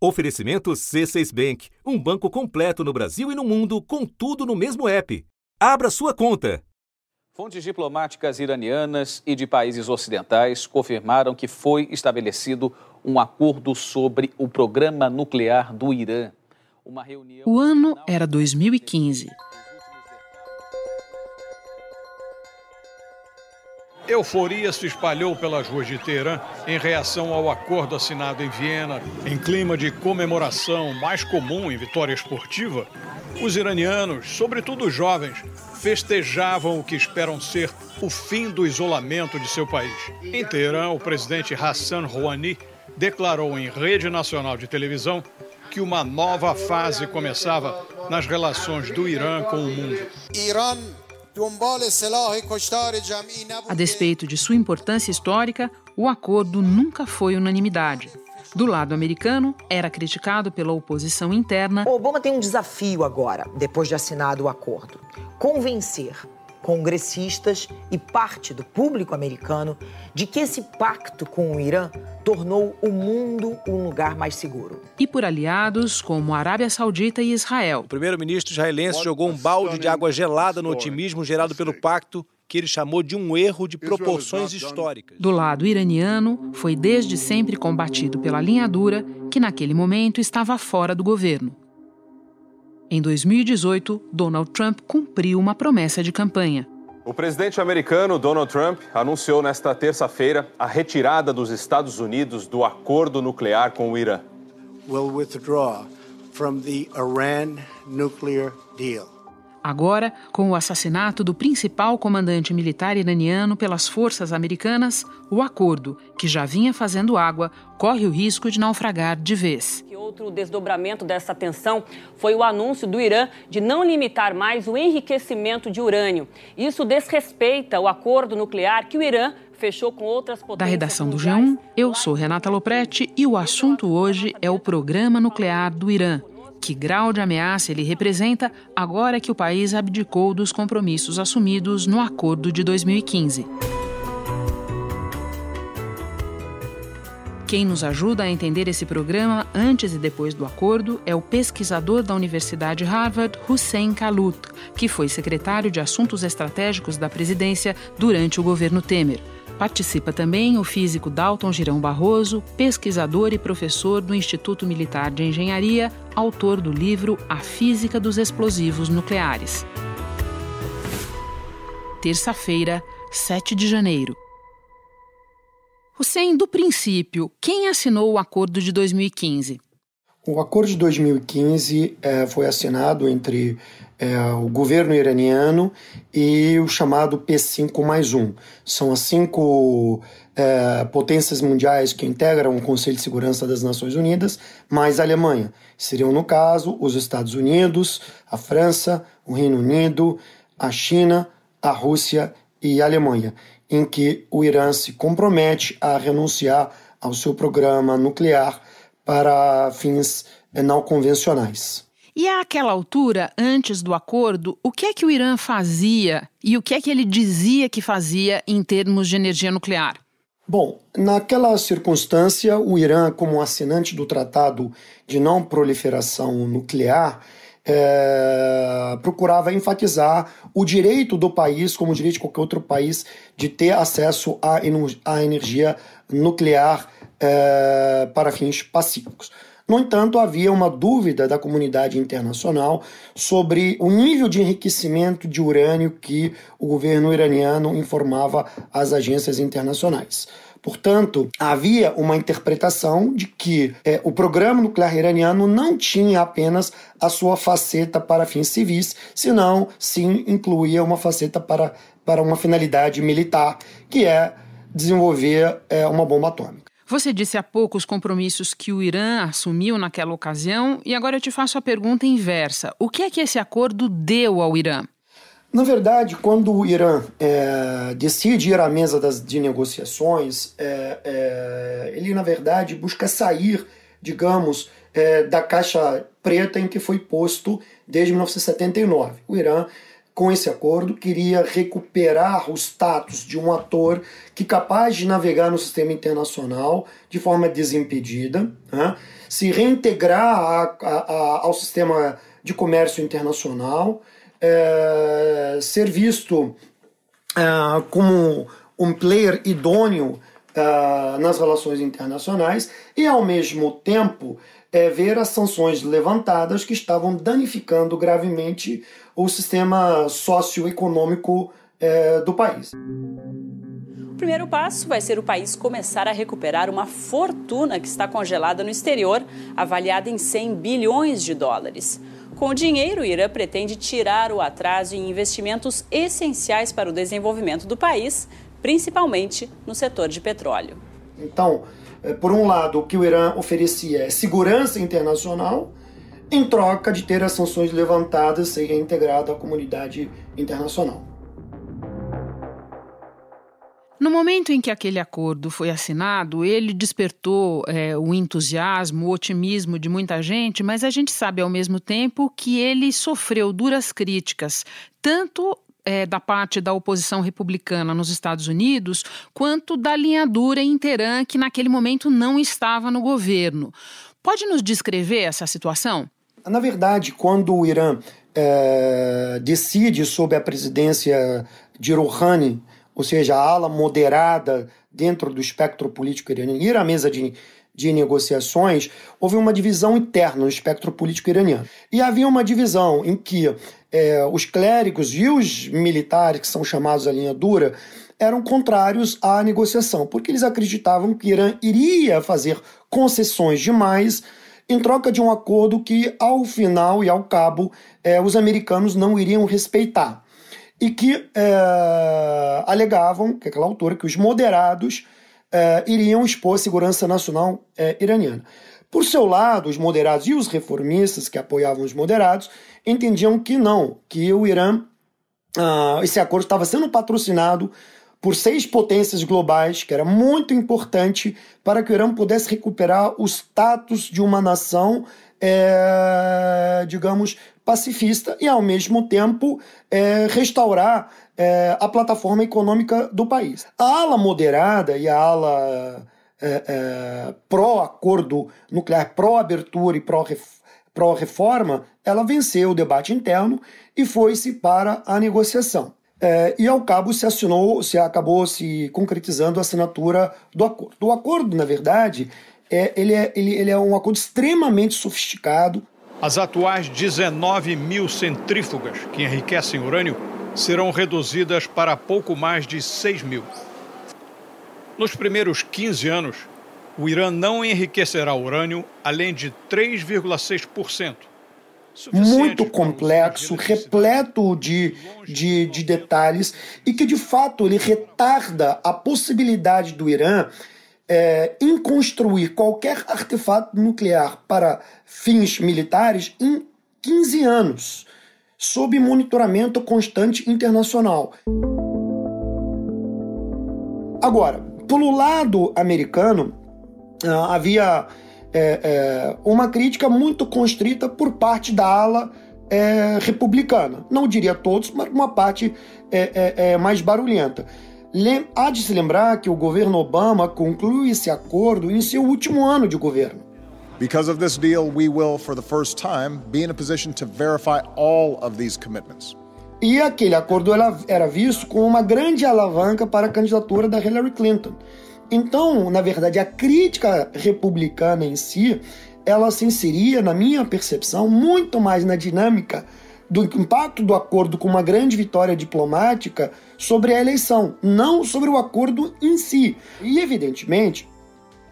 Oferecimento C6 Bank, um banco completo no Brasil e no mundo, com tudo no mesmo app. Abra sua conta. Fontes diplomáticas iranianas e de países ocidentais confirmaram que foi estabelecido um acordo sobre o programa nuclear do Irã. O ano era 2015. Euforia se espalhou pelas ruas de Teherã em reação ao acordo assinado em Viena. Em clima de comemoração mais comum em vitória esportiva, os iranianos, sobretudo os jovens, festejavam o que esperam ser o fim do isolamento de seu país. Em Teherã, o presidente Hassan Rouhani declarou em rede nacional de televisão que uma nova fase começava nas relações do Irã com o mundo. A despeito de sua importância histórica, o acordo nunca foi unanimidade. Do lado americano, era criticado pela oposição interna. O Obama tem um desafio agora, depois de assinado o acordo: convencer congressistas e parte do público americano de que esse pacto com o Irã tornou o mundo um lugar mais seguro. E por aliados como a Arábia Saudita e Israel. O primeiro-ministro israelense jogou um balde de água gelada no otimismo gerado pelo pacto que ele chamou de um erro de proporções históricas. Do lado iraniano, foi desde sempre combatido pela linha dura, que naquele momento estava fora do governo. Em 2018, Donald Trump cumpriu uma promessa de campanha. O presidente americano Donald Trump anunciou nesta terça-feira a retirada dos Estados Unidos do acordo nuclear com o Irã. Will withdraw from the Iran nuclear deal. Agora, com o assassinato do principal comandante militar iraniano pelas forças americanas, o acordo, que já vinha fazendo água, corre o risco de naufragar de vez. Outro desdobramento dessa tensão foi o anúncio do Irã de não limitar mais o enriquecimento de urânio. Isso desrespeita o acordo nuclear que o Irã fechou com outras potências. Da redação do G1, eu sou Renata Loprete e o assunto hoje é o programa nuclear do Irã. Que grau de ameaça ele representa agora que o país abdicou dos compromissos assumidos no acordo de 2015? Quem nos ajuda a entender esse programa antes e depois do acordo é o pesquisador da Universidade Harvard, Hussein Kalut, que foi secretário de Assuntos Estratégicos da presidência durante o governo Temer. Participa também o físico Dalton Girão Barroso, pesquisador e professor do Instituto Militar de Engenharia, autor do livro A Física dos Explosivos Nucleares. Terça-feira, 7 de janeiro. Hussein, do princípio, quem assinou o acordo de 2015? O acordo de 2015 é, foi assinado entre é, o governo iraniano e o chamado P5 mais um. São as cinco é, potências mundiais que integram o Conselho de Segurança das Nações Unidas, mais a Alemanha. Seriam, no caso, os Estados Unidos, a França, o Reino Unido, a China, a Rússia e a Alemanha, em que o Irã se compromete a renunciar ao seu programa nuclear para fins eh, não convencionais. E àquela altura, antes do acordo, o que é que o Irã fazia e o que é que ele dizia que fazia em termos de energia nuclear? Bom, naquela circunstância, o Irã, como assinante do Tratado de Não Proliferação Nuclear, é, procurava enfatizar o direito do país, como o direito de qualquer outro país, de ter acesso à, à energia nuclear é, para fins pacíficos. No entanto, havia uma dúvida da comunidade internacional sobre o nível de enriquecimento de urânio que o governo iraniano informava às agências internacionais. Portanto, havia uma interpretação de que é, o programa nuclear iraniano não tinha apenas a sua faceta para fins civis, senão sim incluía uma faceta para, para uma finalidade militar, que é desenvolver é, uma bomba atômica. Você disse há pouco os compromissos que o Irã assumiu naquela ocasião, e agora eu te faço a pergunta inversa: o que é que esse acordo deu ao Irã? Na verdade, quando o Irã é, decide ir à mesa das, de negociações, é, é, ele, na verdade, busca sair, digamos, é, da caixa preta em que foi posto desde 1979. O Irã com esse acordo, queria recuperar o status de um ator que capaz de navegar no sistema internacional de forma desimpedida, né? se reintegrar a, a, a, ao sistema de comércio internacional, é, ser visto é, como um player idôneo é, nas relações internacionais e, ao mesmo tempo, é, ver as sanções levantadas que estavam danificando gravemente o sistema socioeconômico é, do país. O primeiro passo vai ser o país começar a recuperar uma fortuna que está congelada no exterior, avaliada em 100 bilhões de dólares. Com o dinheiro, o Irã pretende tirar o atraso em investimentos essenciais para o desenvolvimento do país, principalmente no setor de petróleo. Então, é, por um lado, o que o Irã oferecia é segurança internacional, em troca de ter as sanções levantadas e reintegrado à comunidade internacional. No momento em que aquele acordo foi assinado, ele despertou é, o entusiasmo, o otimismo de muita gente, mas a gente sabe ao mesmo tempo que ele sofreu duras críticas, tanto é, da parte da oposição republicana nos Estados Unidos, quanto da linha dura em Teherã, que naquele momento não estava no governo. Pode nos descrever essa situação? Na verdade, quando o Irã é, decide sobre a presidência de Rouhani, ou seja, a ala moderada dentro do espectro político iraniano, ir à mesa de, de negociações, houve uma divisão interna no espectro político iraniano. E havia uma divisão em que é, os clérigos e os militares, que são chamados a linha dura, eram contrários à negociação, porque eles acreditavam que Irã iria fazer concessões demais em troca de um acordo que, ao final e ao cabo, é, os americanos não iriam respeitar e que é, alegavam, que aquela altura, que os moderados é, iriam expor a segurança nacional é, iraniana. Por seu lado, os moderados e os reformistas que apoiavam os moderados entendiam que não, que o Irã, uh, esse acordo estava sendo patrocinado por seis potências globais, que era muito importante para que o Irã pudesse recuperar o status de uma nação, é, digamos, pacifista e, ao mesmo tempo, é, restaurar é, a plataforma econômica do país. A ala moderada e a ala é, é, pró-acordo nuclear, pró-abertura e pró-reforma, ela venceu o debate interno e foi-se para a negociação. É, e ao cabo se assinou, se acabou se concretizando a assinatura do acordo. O acordo, na verdade, é, ele, é, ele, ele é um acordo extremamente sofisticado, as atuais 19 mil centrífugas que enriquecem urânio serão reduzidas para pouco mais de 6 mil. Nos primeiros 15 anos, o Irã não enriquecerá urânio além de 3,6%. Muito complexo, repleto de, de, de detalhes e que de fato ele retarda a possibilidade do Irã é, em construir qualquer artefato nuclear para fins militares em 15 anos, sob monitoramento constante internacional. Agora, pelo lado americano, ah, havia é, é, uma crítica muito constrita por parte da ala é, republicana. Não diria todos, mas uma parte é, é, é mais barulhenta. Há de se lembrar que o governo Obama conclui esse acordo em seu último ano de governo. Because of this deal, we will, for the first time, be in a position to verify all of these commitments. E aquele acordo era visto como uma grande alavanca para a candidatura da Hillary Clinton. Então, na verdade, a crítica republicana em si, ela se inseria, na minha percepção, muito mais na dinâmica do impacto do acordo com uma grande vitória diplomática sobre a eleição, não sobre o acordo em si. E evidentemente,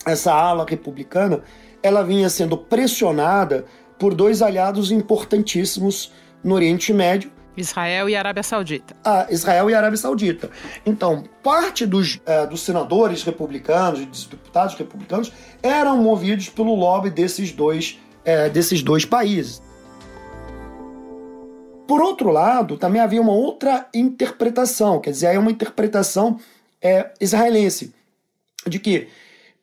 essa ala republicana, ela vinha sendo pressionada por dois aliados importantíssimos no Oriente Médio, Israel e Arábia Saudita. Ah, Israel e Arábia Saudita. Então, parte dos, é, dos senadores republicanos, dos deputados republicanos, eram movidos pelo lobby desses dois, é, desses dois países. Por outro lado, também havia uma outra interpretação, quer dizer, é uma interpretação é, israelense, de que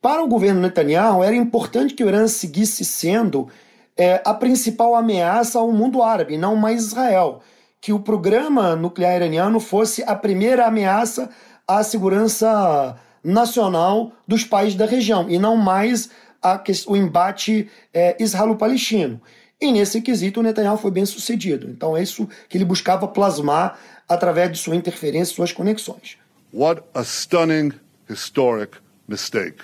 para o governo Netanyahu era importante que o Irã seguisse sendo é, a principal ameaça ao mundo árabe, não mais Israel, que o programa nuclear iraniano fosse a primeira ameaça à segurança nacional dos países da região e não mais a, o embate é, israelo-palestino. E nesse quesito o Netanyahu foi bem sucedido. Então é isso que ele buscava plasmar através de sua interferência e suas conexões. What a stunning historic mistake.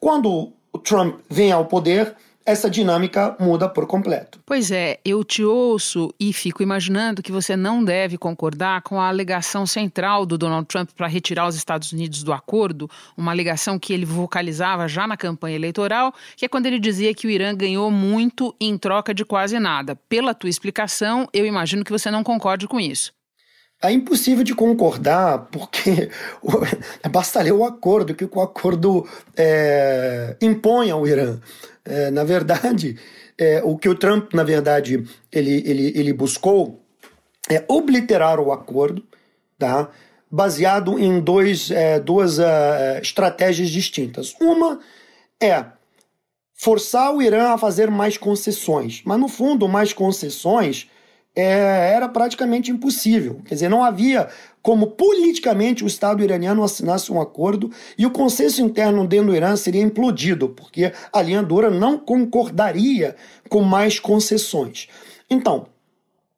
Quando o Trump vem ao poder, essa dinâmica muda por completo. Pois é, eu te ouço e fico imaginando que você não deve concordar com a alegação central do Donald Trump para retirar os Estados Unidos do acordo, uma alegação que ele vocalizava já na campanha eleitoral, que é quando ele dizia que o Irã ganhou muito em troca de quase nada. Pela tua explicação, eu imagino que você não concorde com isso. É impossível de concordar, porque basta ler o acordo, que o acordo é, impõe ao Irã. É, na verdade, é, o que o Trump, na verdade, ele, ele, ele buscou é obliterar o acordo, tá? baseado em dois, é, duas uh, estratégias distintas. Uma é forçar o Irã a fazer mais concessões, mas no fundo, mais concessões é, era praticamente impossível. Quer dizer, não havia como politicamente o Estado iraniano assinasse um acordo e o consenso interno dentro do Irã seria implodido, porque a linha dura não concordaria com mais concessões. Então,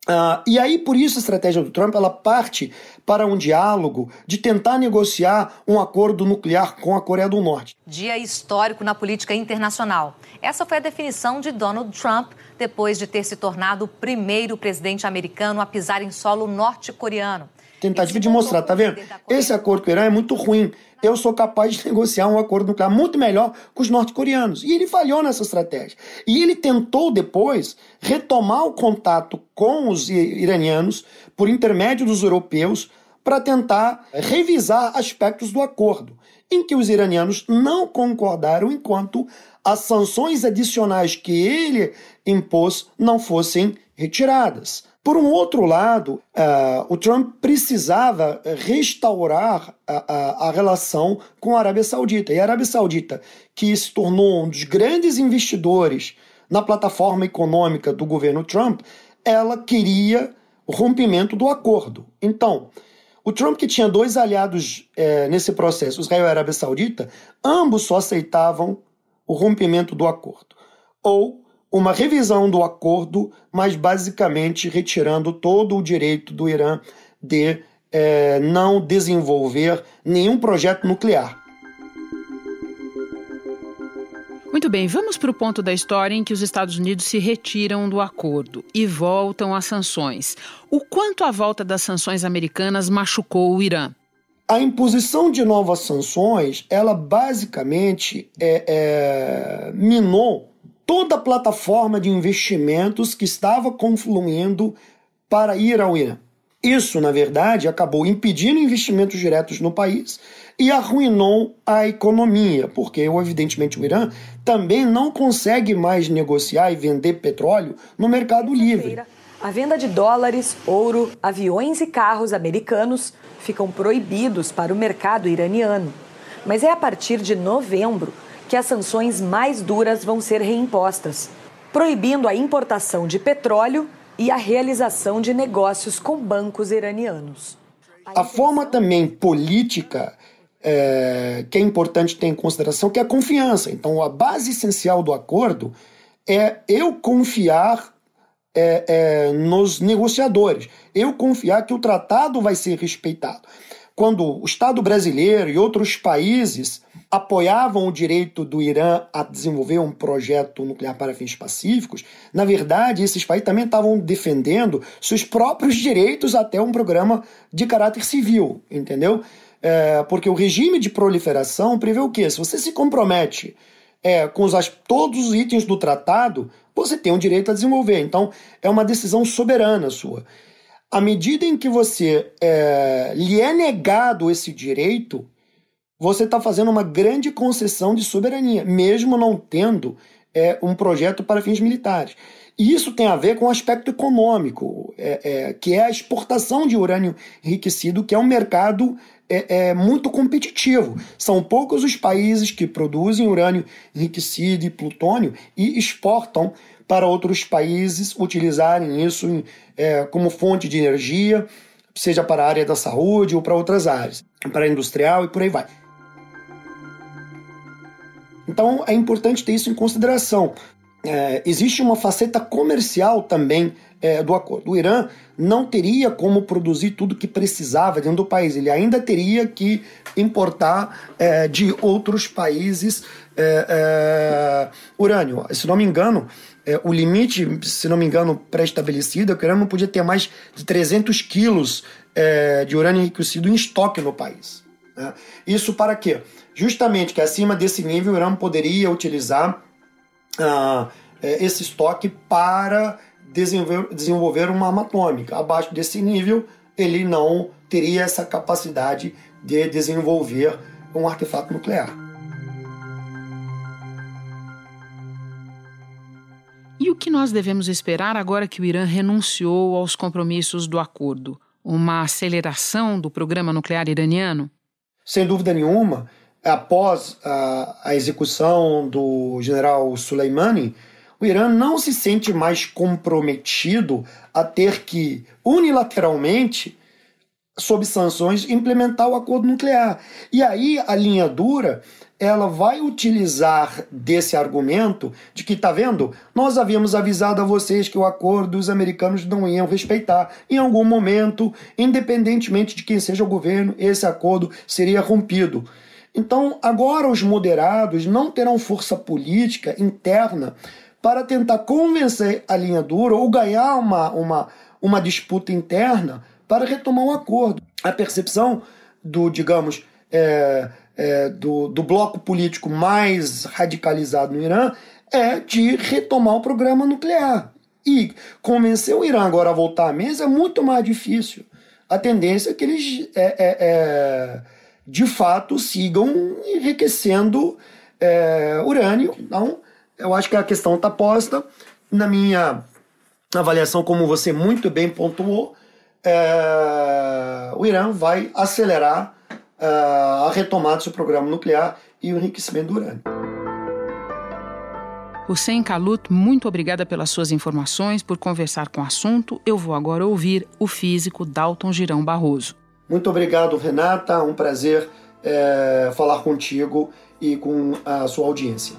Uh, e aí, por isso, a estratégia do Trump ela parte para um diálogo de tentar negociar um acordo nuclear com a Coreia do Norte. Dia histórico na política internacional. Essa foi a definição de Donald Trump depois de ter se tornado o primeiro presidente americano a pisar em solo norte-coreano. Tentativa de mostrar, tá vendo? Esse acordo com o Irã é muito ruim. Eu sou capaz de negociar um acordo nuclear muito melhor com os norte-coreanos. E ele falhou nessa estratégia. E ele tentou depois retomar o contato com os iranianos por intermédio dos europeus para tentar revisar aspectos do acordo, em que os iranianos não concordaram enquanto as sanções adicionais que ele impôs não fossem retiradas. Por um outro lado, uh, o Trump precisava restaurar a, a, a, relação com a Arábia Saudita. E a Arábia Saudita, que se tornou um dos grandes investidores na plataforma econômica do governo Trump, ela queria o rompimento do acordo. Então, o Trump, que tinha dois aliados é, nesse processo, Israel e a Arábia Saudita, ambos só aceitavam o rompimento do acordo. Ou uma revisão do acordo, mas basicamente retirando todo o direito do Irã de é, não desenvolver nenhum projeto nuclear. Muito bem, vamos para o ponto da história em que os Estados Unidos se retiram do acordo e voltam às sanções. O quanto a volta das sanções americanas machucou o Irã? A imposição de novas sanções, ela basicamente é, é, minou toda a plataforma de investimentos que estava confluindo para ir ao Irã. Isso, na verdade, acabou impedindo investimentos diretos no país e arruinou a economia, porque, evidentemente, o Irã também não consegue mais negociar e vender petróleo no mercado livre. A venda de dólares, ouro, aviões e carros americanos ficam proibidos para o mercado iraniano. Mas é a partir de novembro que as sanções mais duras vão ser reimpostas, proibindo a importação de petróleo e a realização de negócios com bancos iranianos. A forma também política é, que é importante ter em consideração que é a confiança. Então, a base essencial do acordo é eu confiar é, é, nos negociadores. Eu confiar que o tratado vai ser respeitado. Quando o Estado brasileiro e outros países apoiavam o direito do Irã a desenvolver um projeto nuclear para fins pacíficos, na verdade, esses países também estavam defendendo seus próprios direitos até um programa de caráter civil, entendeu? É, porque o regime de proliferação prevê o quê? Se você se compromete é, com os, todos os itens do tratado, você tem o direito a desenvolver. Então, é uma decisão soberana sua. À medida em que você é, lhe é negado esse direito, você está fazendo uma grande concessão de soberania, mesmo não tendo é, um projeto para fins militares. E isso tem a ver com o aspecto econômico, é, é, que é a exportação de urânio enriquecido, que é um mercado é, é, muito competitivo. São poucos os países que produzem urânio enriquecido e plutônio e exportam para outros países utilizarem isso é, como fonte de energia, seja para a área da saúde ou para outras áreas, para industrial e por aí vai. Então é importante ter isso em consideração. É, existe uma faceta comercial também é, do acordo. O Irã não teria como produzir tudo que precisava dentro do país, ele ainda teria que importar é, de outros países é, é, urânio. Se não me engano, é, o limite, se não me engano, pré-estabelecido é que o Irã não podia ter mais de 300 quilos de urânio enriquecido em estoque no país. Né? Isso para quê? Justamente que acima desse nível o Irã poderia utilizar ah, esse estoque para desenvolver, desenvolver uma arma atômica. Abaixo desse nível, ele não teria essa capacidade de desenvolver um artefato nuclear. Que nós devemos esperar agora que o Irã renunciou aos compromissos do acordo? Uma aceleração do programa nuclear iraniano? Sem dúvida nenhuma, após a, a execução do general Soleimani, o Irã não se sente mais comprometido a ter que, unilateralmente, sob sanções, implementar o acordo nuclear. E aí a linha dura ela vai utilizar desse argumento de que, tá vendo, nós havíamos avisado a vocês que o acordo os americanos não iam respeitar. Em algum momento, independentemente de quem seja o governo, esse acordo seria rompido. Então, agora os moderados não terão força política interna para tentar convencer a linha dura ou ganhar uma, uma, uma disputa interna para retomar um acordo. A percepção do, digamos, é, é, do, do bloco político mais radicalizado no Irã é de retomar o programa nuclear. E convencer o Irã agora a voltar à mesa é muito mais difícil. A tendência é que eles, é, é, é de fato, sigam enriquecendo é, urânio. Então, eu acho que a questão está posta. Na minha avaliação, como você muito bem pontuou, é, o Irã vai acelerar é, a retomada do seu programa nuclear e o enriquecimento do urânio. Hussein Kalut, muito obrigada pelas suas informações, por conversar com o assunto. Eu vou agora ouvir o físico Dalton Girão Barroso. Muito obrigado, Renata. Um prazer é, falar contigo e com a sua audiência.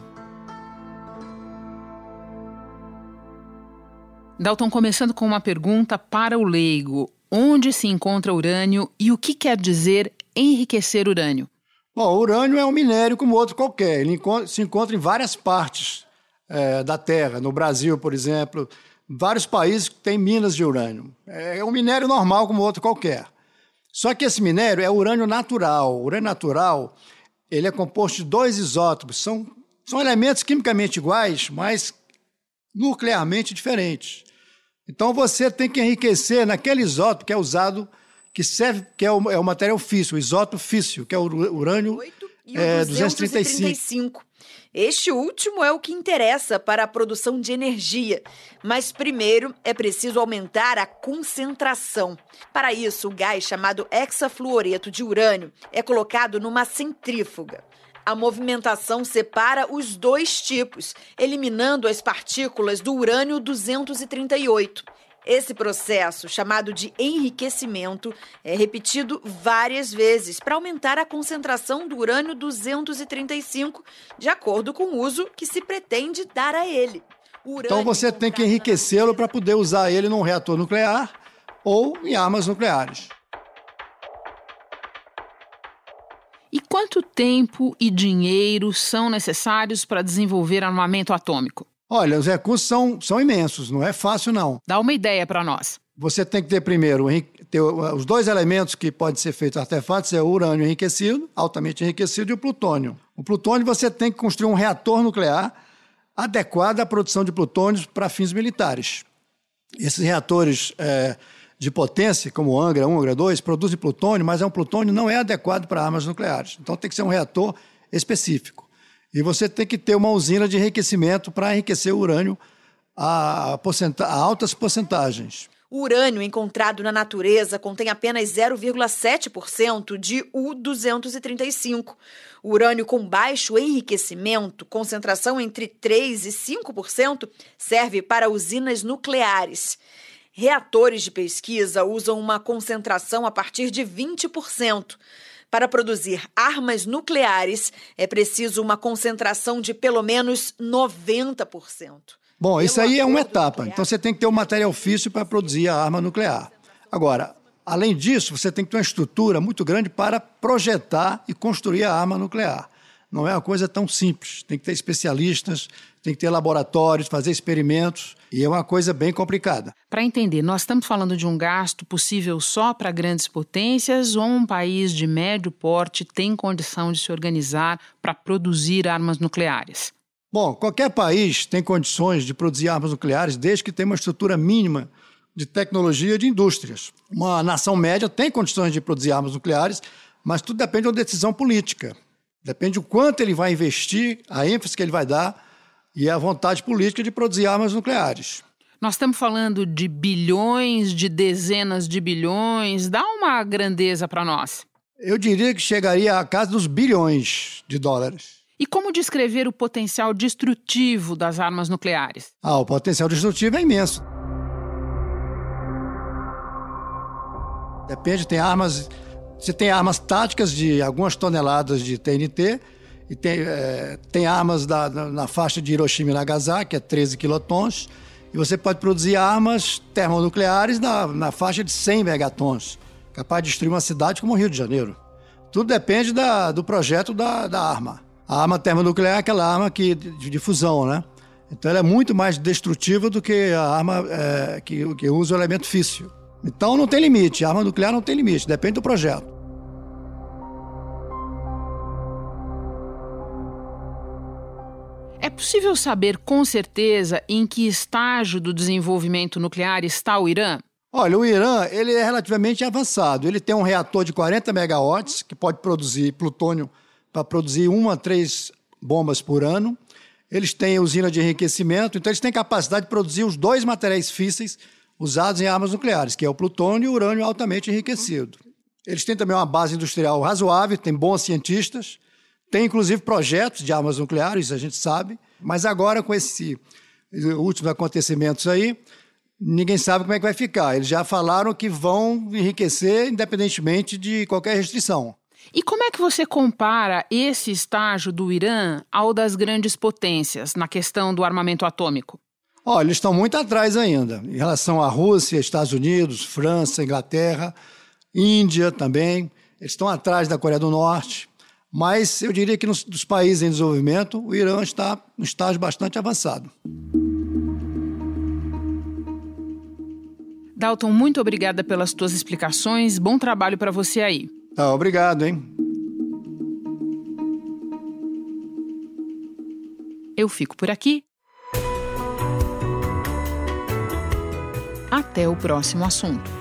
Dalton, começando com uma pergunta para o leigo: onde se encontra urânio e o que quer dizer enriquecer urânio? Bom, urânio é um minério como outro qualquer. Ele se encontra em várias partes é, da Terra. No Brasil, por exemplo, vários países têm minas de urânio. É um minério normal como outro qualquer. Só que esse minério é urânio natural. O urânio natural ele é composto de dois isótopos. São, são elementos quimicamente iguais, mas nuclearmente diferentes. Então você tem que enriquecer naquele isótopo que é usado, que serve, que é o, é o material físsil, o isótopo físsil, que é o urânio é, 235. 235. Este último é o que interessa para a produção de energia, mas primeiro é preciso aumentar a concentração. Para isso, o gás chamado hexafluoreto de urânio é colocado numa centrífuga. A movimentação separa os dois tipos, eliminando as partículas do urânio 238. Esse processo, chamado de enriquecimento, é repetido várias vezes para aumentar a concentração do urânio 235, de acordo com o uso que se pretende dar a ele. Então você tem que enriquecê-lo para poder usar ele num reator nuclear ou em armas nucleares. E quanto tempo e dinheiro são necessários para desenvolver armamento atômico? Olha, os recursos são, são imensos, não é fácil não. Dá uma ideia para nós. Você tem que ter primeiro ter os dois elementos que podem ser feitos artefatos é o urânio enriquecido, altamente enriquecido, e o plutônio. O plutônio você tem que construir um reator nuclear adequado à produção de plutônio para fins militares. Esses reatores é, de potência, como o Angra 1, Angra 2, produzem plutônio, mas é um plutônio não é adequado para armas nucleares. Então tem que ser um reator específico. E você tem que ter uma usina de enriquecimento para enriquecer o urânio a, a altas porcentagens. O urânio encontrado na natureza contém apenas 0,7% de U-235. O urânio com baixo enriquecimento, concentração entre 3 e 5%, serve para usinas nucleares. Reatores de pesquisa usam uma concentração a partir de 20%. Para produzir armas nucleares, é preciso uma concentração de pelo menos 90%. Bom, isso aí é uma etapa. Então você tem que ter um material físico para produzir a arma nuclear. Agora, além disso, você tem que ter uma estrutura muito grande para projetar e construir a arma nuclear. Não é uma coisa tão simples. Tem que ter especialistas, tem que ter laboratórios, fazer experimentos, e é uma coisa bem complicada. Para entender, nós estamos falando de um gasto possível só para grandes potências ou um país de médio porte tem condição de se organizar para produzir armas nucleares? Bom, qualquer país tem condições de produzir armas nucleares desde que tenha uma estrutura mínima de tecnologia de indústrias. Uma nação média tem condições de produzir armas nucleares, mas tudo depende de uma decisão política. Depende do quanto ele vai investir, a ênfase que ele vai dar e a vontade política de produzir armas nucleares. Nós estamos falando de bilhões, de dezenas de bilhões. Dá uma grandeza para nós. Eu diria que chegaria à casa dos bilhões de dólares. E como descrever o potencial destrutivo das armas nucleares? Ah, o potencial destrutivo é imenso. Depende, tem armas. Você tem armas táticas de algumas toneladas de TNT e tem, é, tem armas da, na faixa de Hiroshima e Nagasaki, é 13 quilotons. E você pode produzir armas termonucleares na, na faixa de 100 megatons, capaz de destruir uma cidade como o Rio de Janeiro. Tudo depende da, do projeto da, da arma. A arma termonuclear é aquela arma que, de, de fusão, né? Então ela é muito mais destrutiva do que a arma é, que, que usa o elemento físsil. Então não tem limite, a arma nuclear não tem limite, depende do projeto. Possível saber com certeza em que estágio do desenvolvimento nuclear está o Irã? Olha, o Irã ele é relativamente avançado. Ele tem um reator de 40 megawatts que pode produzir plutônio para produzir uma a três bombas por ano. Eles têm usina de enriquecimento, então eles têm capacidade de produzir os dois materiais físseis usados em armas nucleares, que é o plutônio e o urânio altamente enriquecido. Eles têm também uma base industrial razoável, têm bons cientistas, tem inclusive projetos de armas nucleares, a gente sabe, mas agora com esses últimos acontecimentos aí, ninguém sabe como é que vai ficar. Eles já falaram que vão enriquecer independentemente de qualquer restrição. E como é que você compara esse estágio do Irã ao das grandes potências na questão do armamento atômico? Olha, eles estão muito atrás ainda, em relação à Rússia, Estados Unidos, França, Inglaterra, Índia também. Eles estão atrás da Coreia do Norte. Mas eu diria que nos, dos países em desenvolvimento, o Irã está no estágio bastante avançado. Dalton, muito obrigada pelas tuas explicações. Bom trabalho para você aí. Ah, obrigado, hein? Eu fico por aqui. Até o próximo assunto.